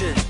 attention.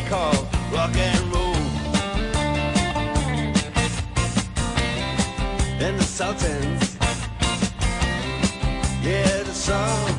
they call rock and roll. Then the Sultans, yeah, the song.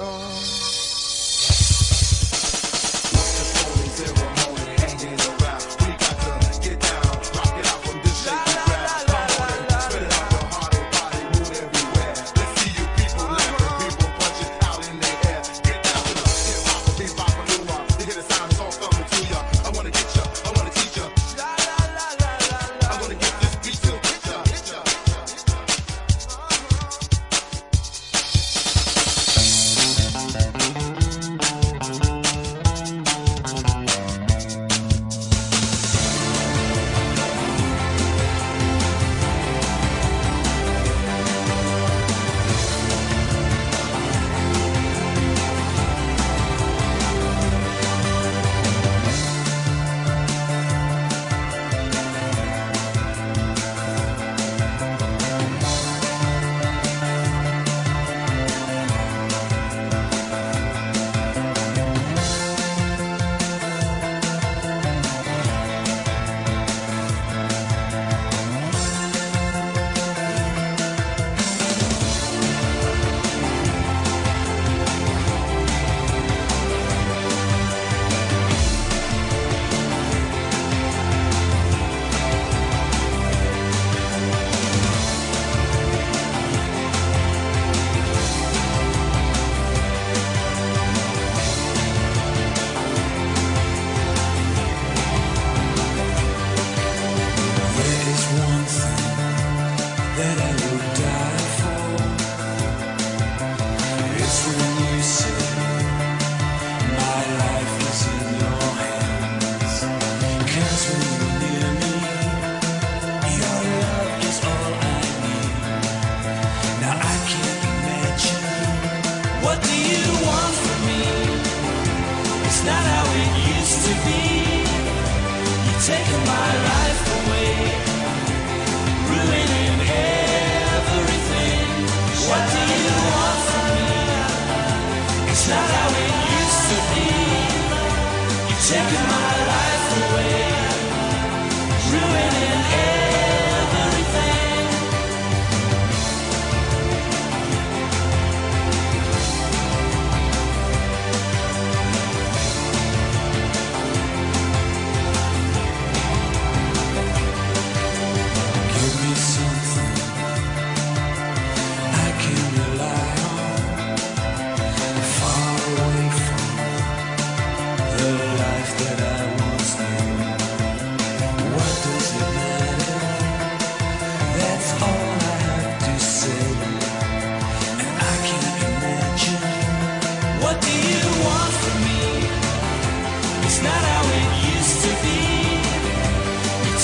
Big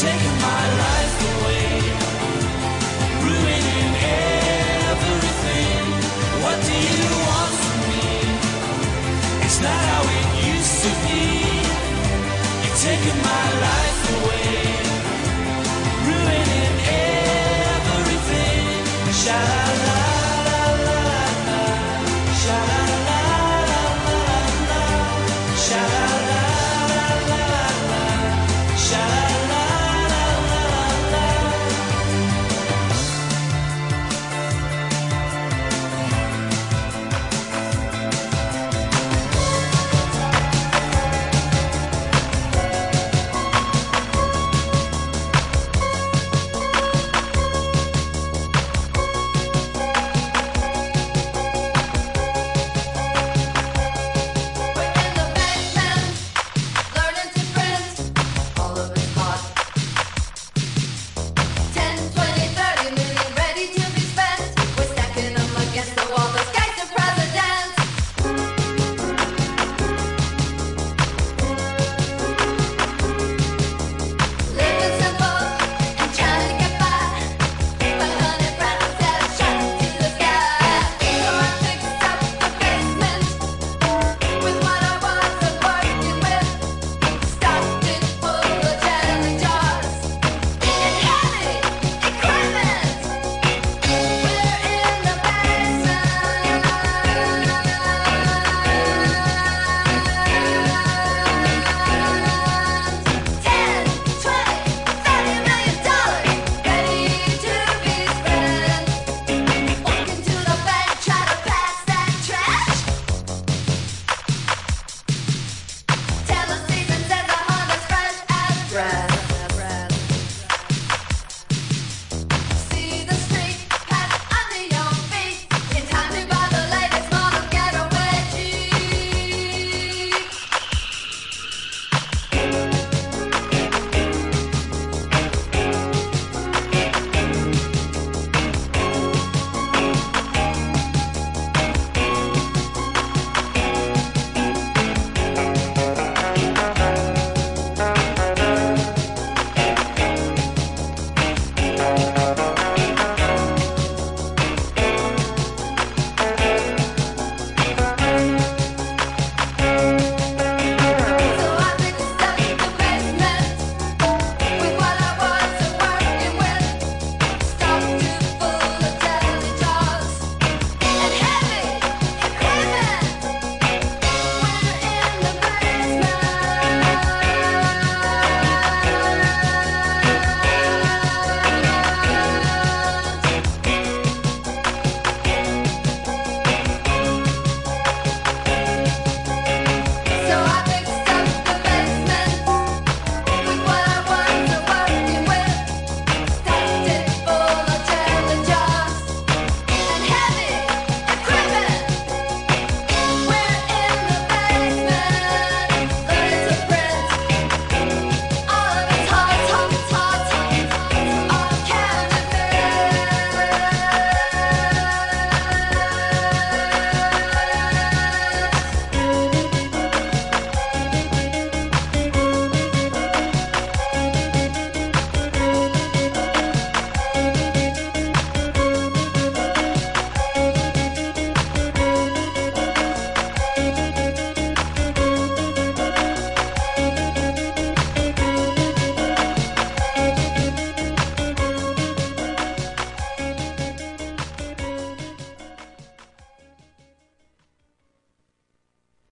taking my